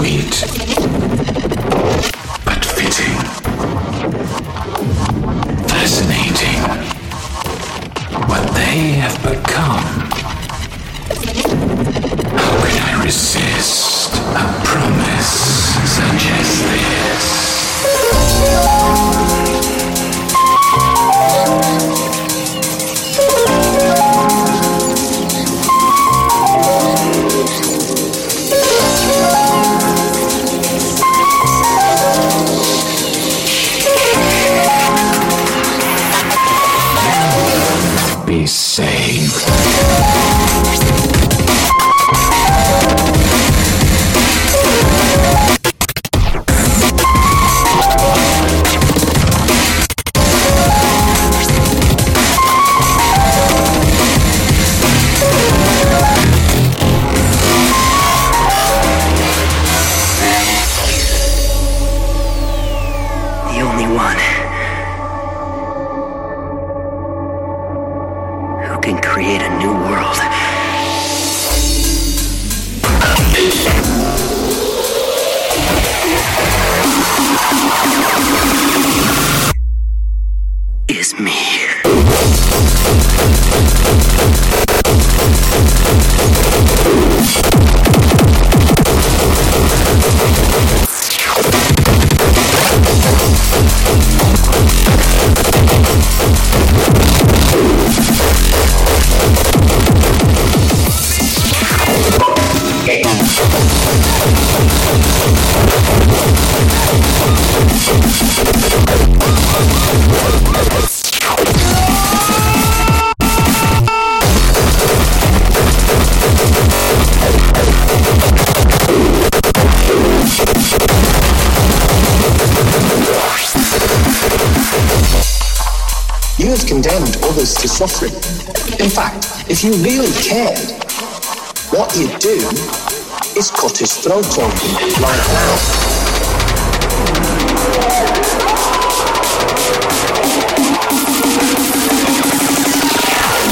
sweet,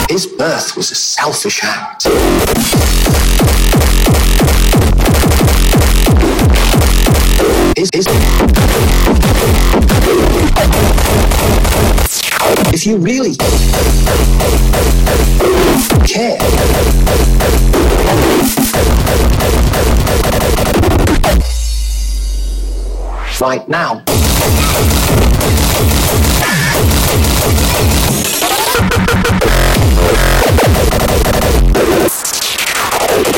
his birth was a selfish act. If you really care, right now,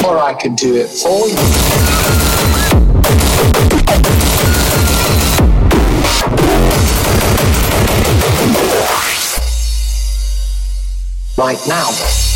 or I could do it for you. Right now.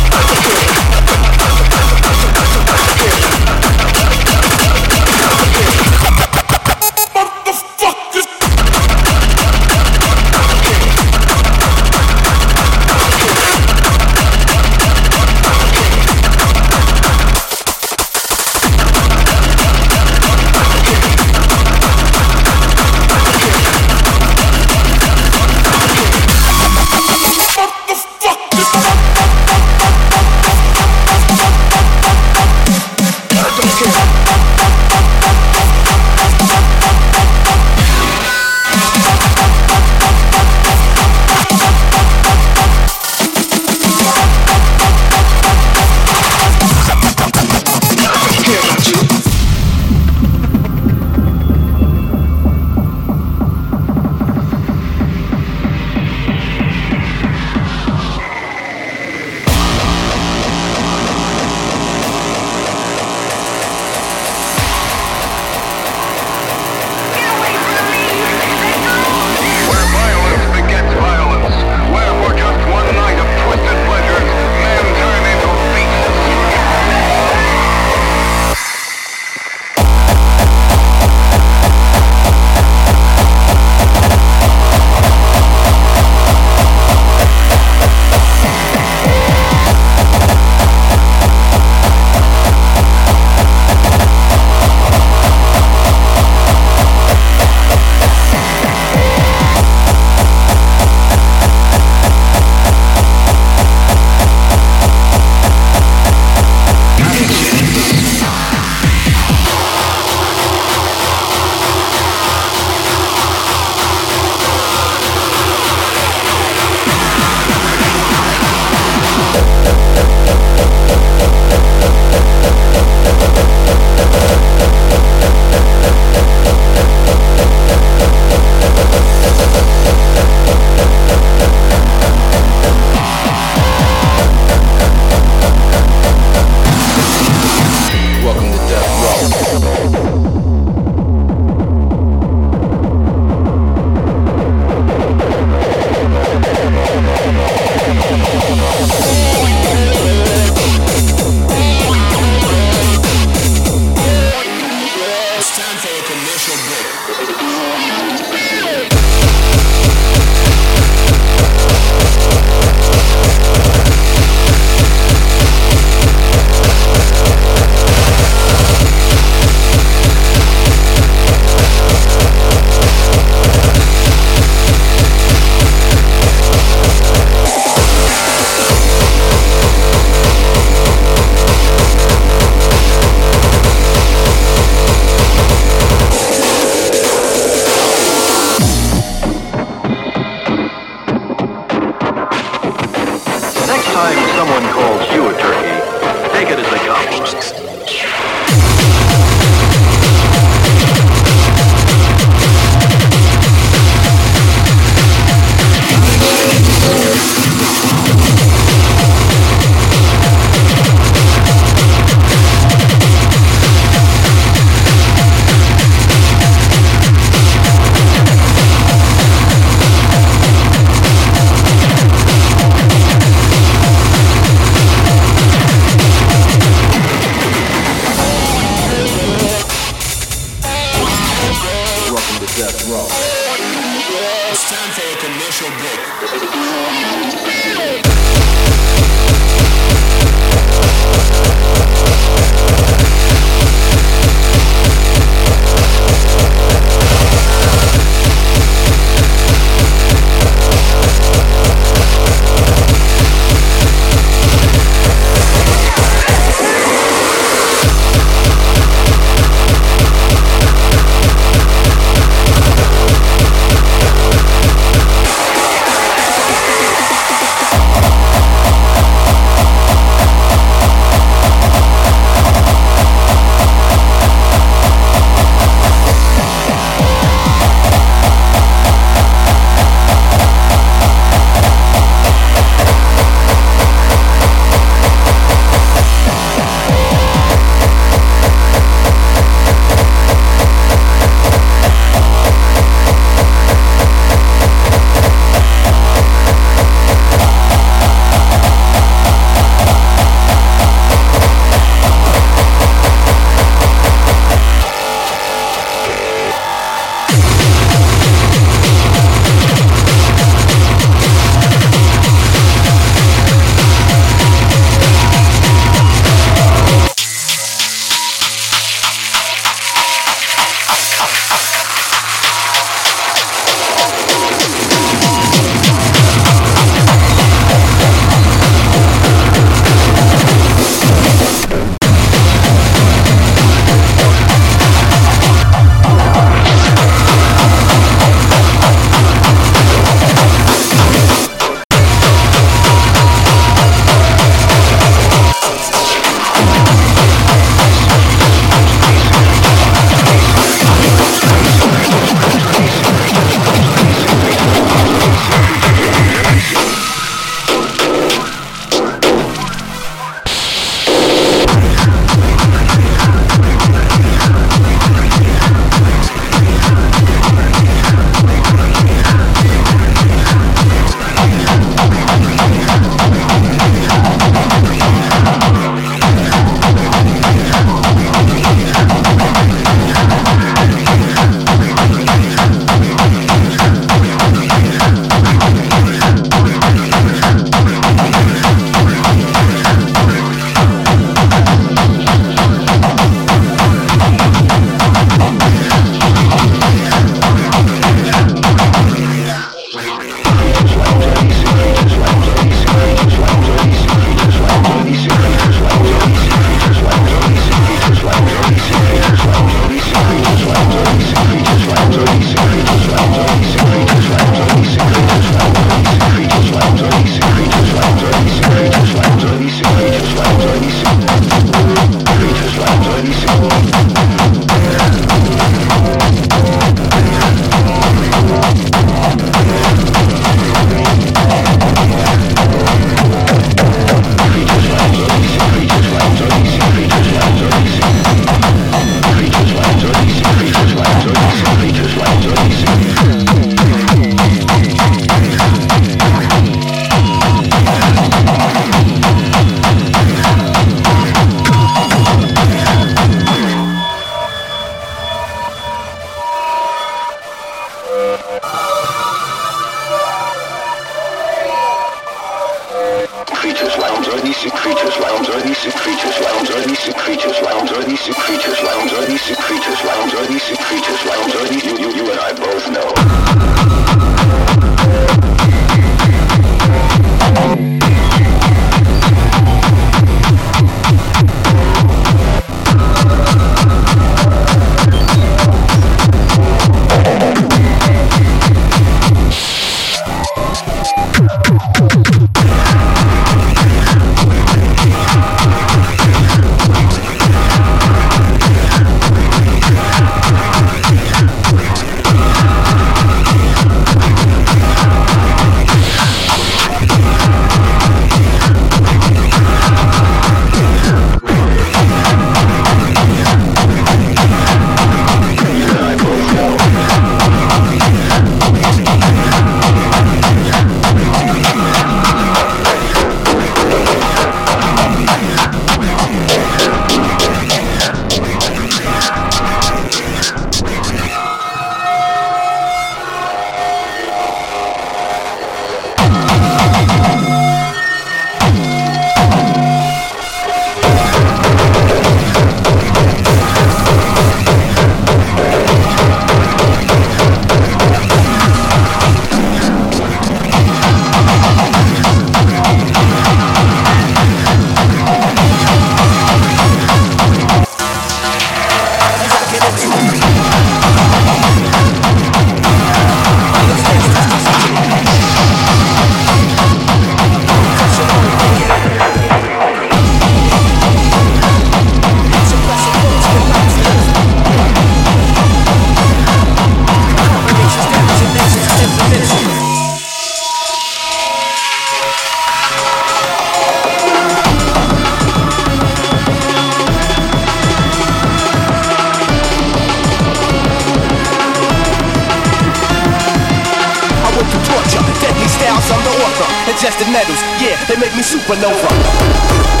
Ingested metals, yeah, they make me supernova.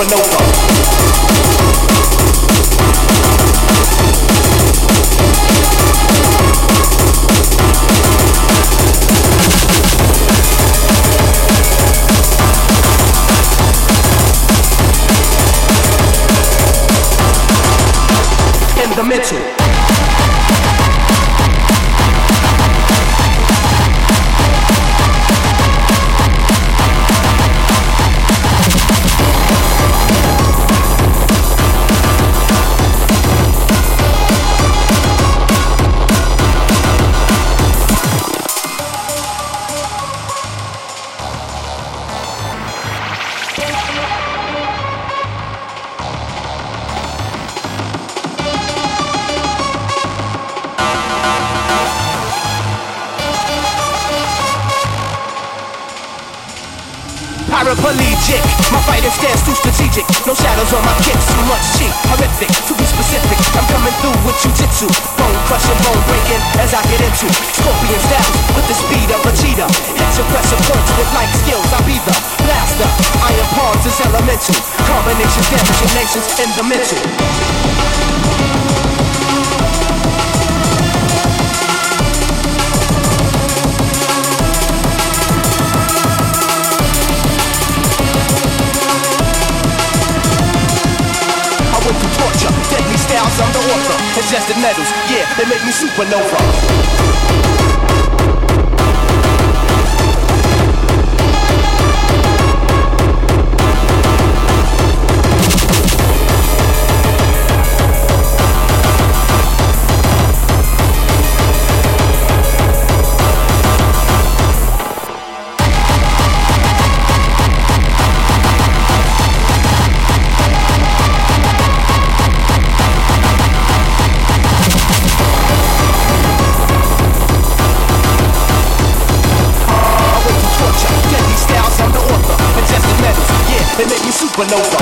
Supernova. Crushing, bone breaking as I get into scorpion styles with the speed of a cheetah. Hit your pressure points with light skills. I'll be the blaster. Iron palms is elemental. Combinations damaging nations in the mental. The author. Ingested metals, yeah, they make me supernova. Make me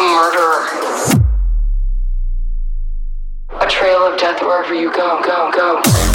A murderer. A trail of death wherever you go, go, go.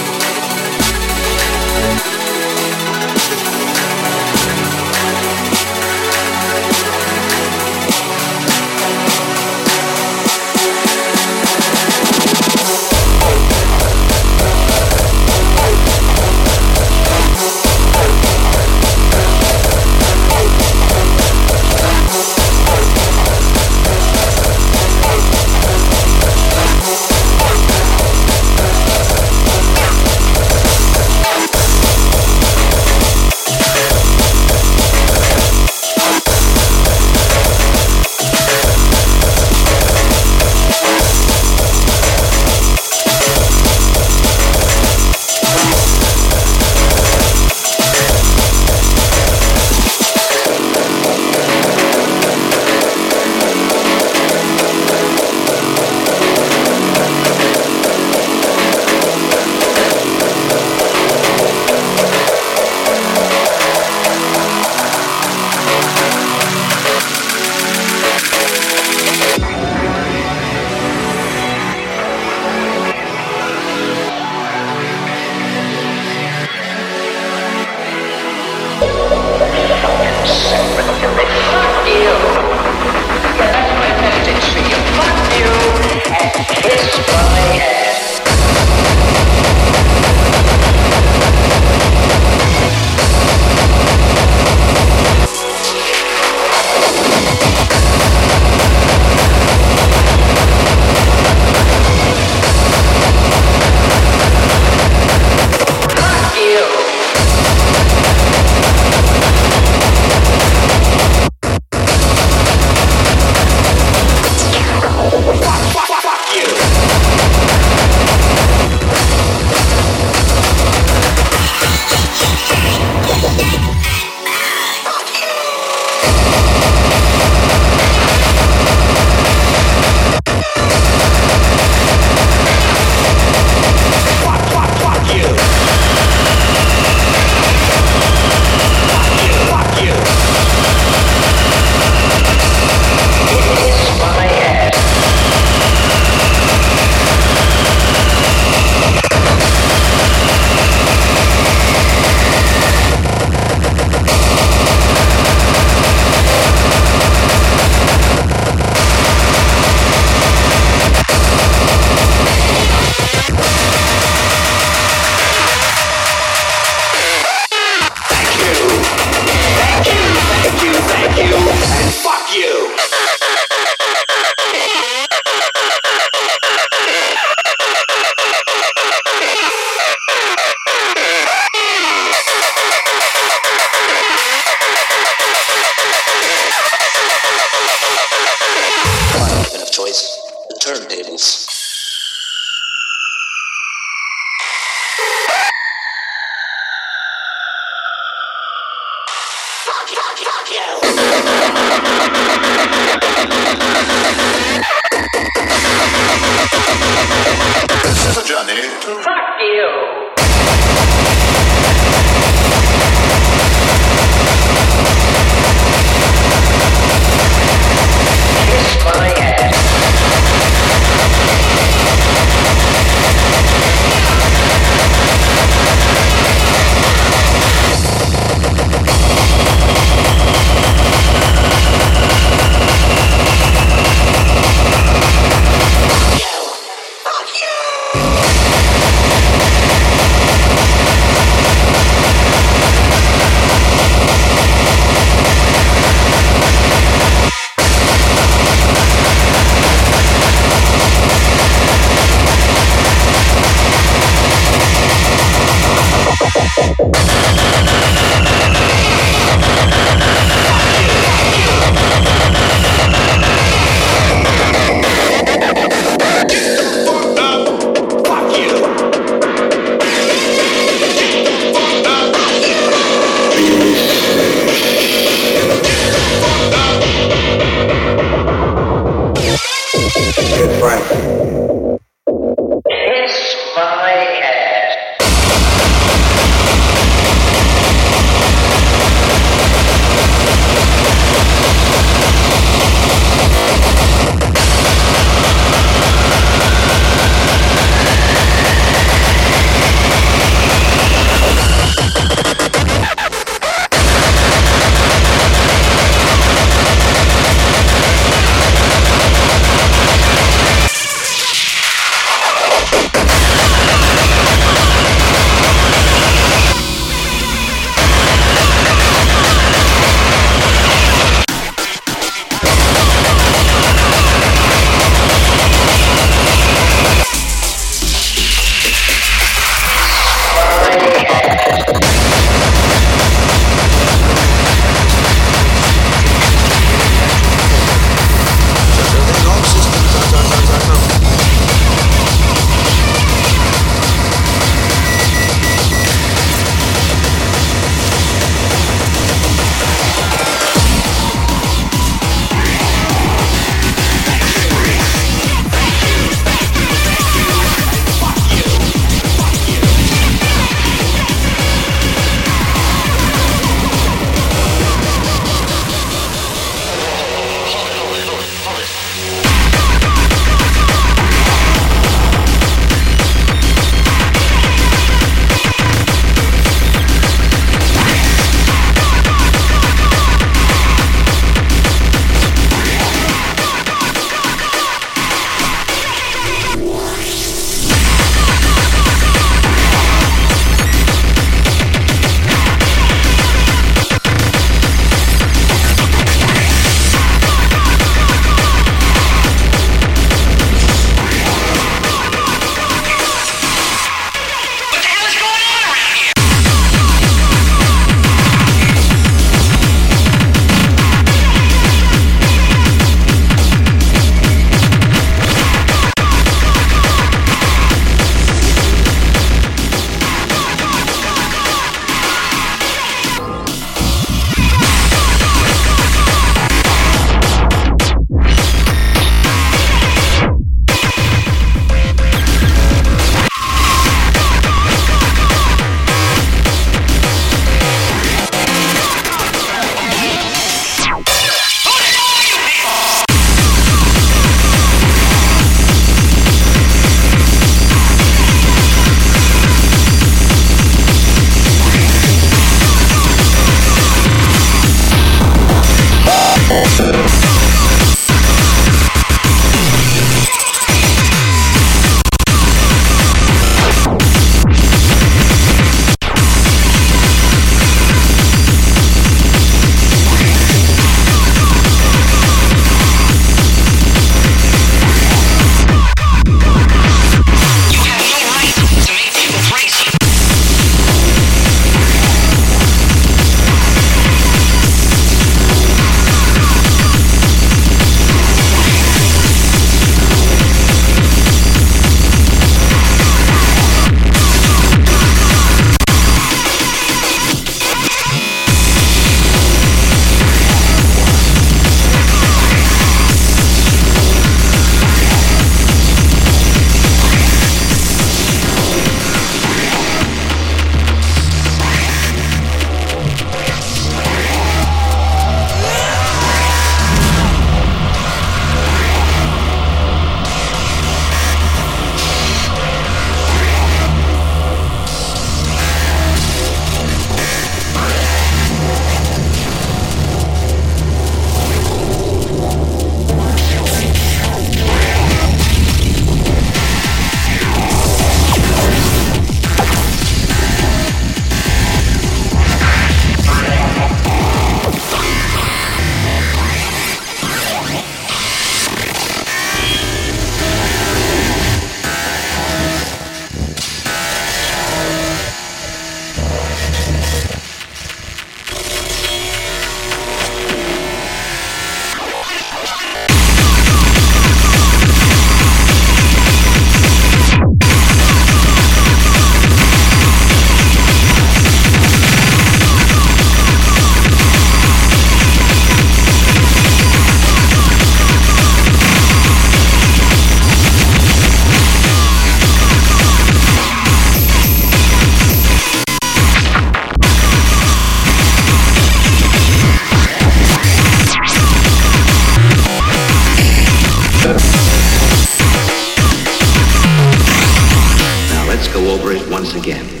Again.